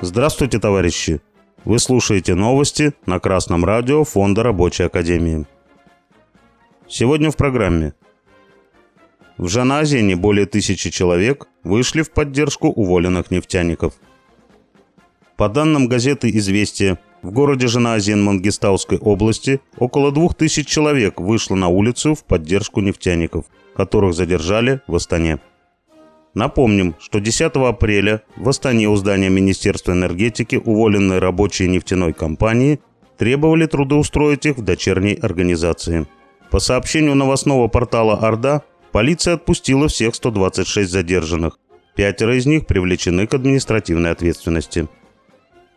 Здравствуйте, товарищи! Вы слушаете новости на Красном радио Фонда Рабочей Академии. Сегодня в программе. В Жаназине более тысячи человек вышли в поддержку уволенных нефтяников. По данным газеты «Известия», в городе Жаназин Мангистауской области около двух тысяч человек вышло на улицу в поддержку нефтяников, которых задержали в Астане. Напомним, что 10 апреля в Астане у здания Министерства энергетики уволенные рабочие нефтяной компании требовали трудоустроить их в дочерней организации. По сообщению новостного портала «Орда», полиция отпустила всех 126 задержанных. Пятеро из них привлечены к административной ответственности.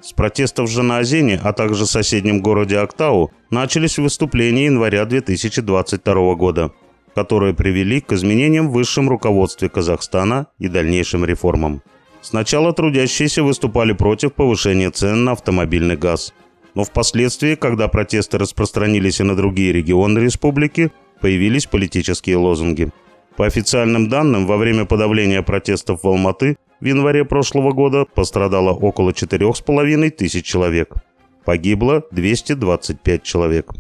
С протестов в Жанаозене, а также в соседнем городе Актау начались выступления января 2022 года, которые привели к изменениям в высшем руководстве Казахстана и дальнейшим реформам. Сначала трудящиеся выступали против повышения цен на автомобильный газ. Но впоследствии, когда протесты распространились и на другие регионы республики, появились политические лозунги. По официальным данным, во время подавления протестов в Алматы в январе прошлого года пострадало около 4,5 тысяч человек. Погибло 225 человек.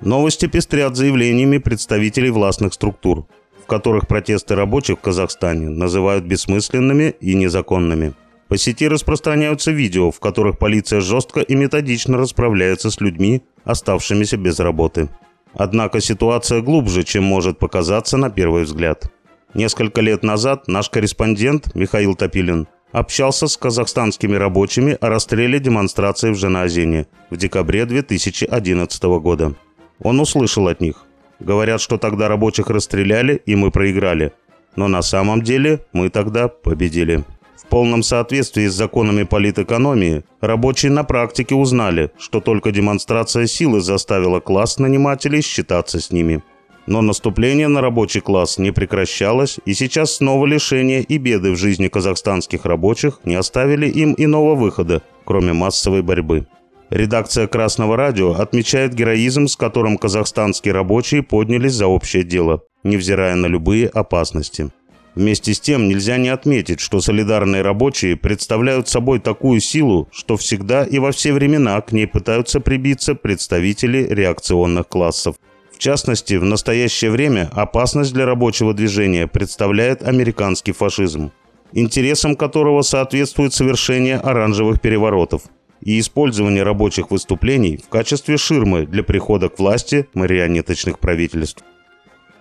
Новости пестрят заявлениями представителей властных структур, в которых протесты рабочих в Казахстане называют бессмысленными и незаконными. По сети распространяются видео, в которых полиция жестко и методично расправляется с людьми, оставшимися без работы. Однако ситуация глубже, чем может показаться на первый взгляд. Несколько лет назад наш корреспондент Михаил Топилин общался с казахстанскими рабочими о расстреле демонстрации в Женазине в декабре 2011 года. Он услышал от них. Говорят, что тогда рабочих расстреляли и мы проиграли. Но на самом деле мы тогда победили. В полном соответствии с законами политэкономии, рабочие на практике узнали, что только демонстрация силы заставила класс нанимателей считаться с ними – но наступление на рабочий класс не прекращалось, и сейчас снова лишения и беды в жизни казахстанских рабочих не оставили им иного выхода, кроме массовой борьбы. Редакция «Красного радио» отмечает героизм, с которым казахстанские рабочие поднялись за общее дело, невзирая на любые опасности. Вместе с тем нельзя не отметить, что солидарные рабочие представляют собой такую силу, что всегда и во все времена к ней пытаются прибиться представители реакционных классов. В частности, в настоящее время опасность для рабочего движения представляет американский фашизм, интересам которого соответствует совершение оранжевых переворотов и использование рабочих выступлений в качестве ширмы для прихода к власти марионеточных правительств.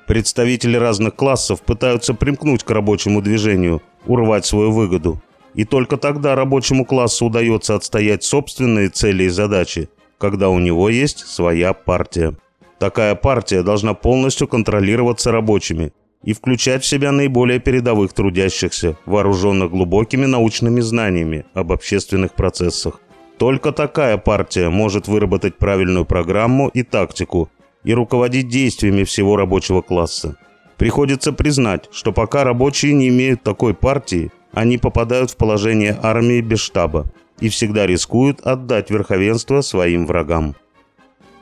Представители разных классов пытаются примкнуть к рабочему движению, урвать свою выгоду. И только тогда рабочему классу удается отстоять собственные цели и задачи, когда у него есть своя партия. Такая партия должна полностью контролироваться рабочими и включать в себя наиболее передовых трудящихся, вооруженных глубокими научными знаниями об общественных процессах. Только такая партия может выработать правильную программу и тактику и руководить действиями всего рабочего класса. Приходится признать, что пока рабочие не имеют такой партии, они попадают в положение армии без штаба и всегда рискуют отдать верховенство своим врагам.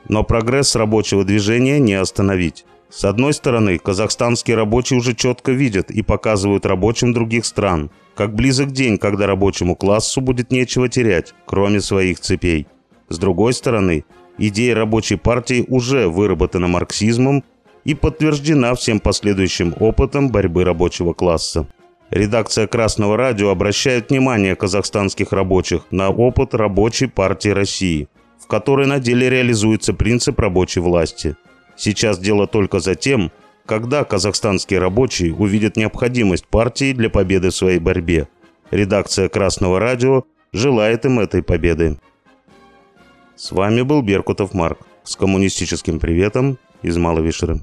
Но прогресс рабочего движения не остановить. С одной стороны, казахстанские рабочие уже четко видят и показывают рабочим других стран, как близок день, когда рабочему классу будет нечего терять, кроме своих цепей. С другой стороны, идея рабочей партии уже выработана марксизмом и подтверждена всем последующим опытом борьбы рабочего класса. Редакция Красного радио обращает внимание казахстанских рабочих на опыт рабочей партии России – в которой на деле реализуется принцип рабочей власти. Сейчас дело только за тем, когда казахстанские рабочие увидят необходимость партии для победы в своей борьбе. Редакция Красного радио желает им этой победы. С вами был Беркутов Марк с коммунистическим приветом из Маловишеры.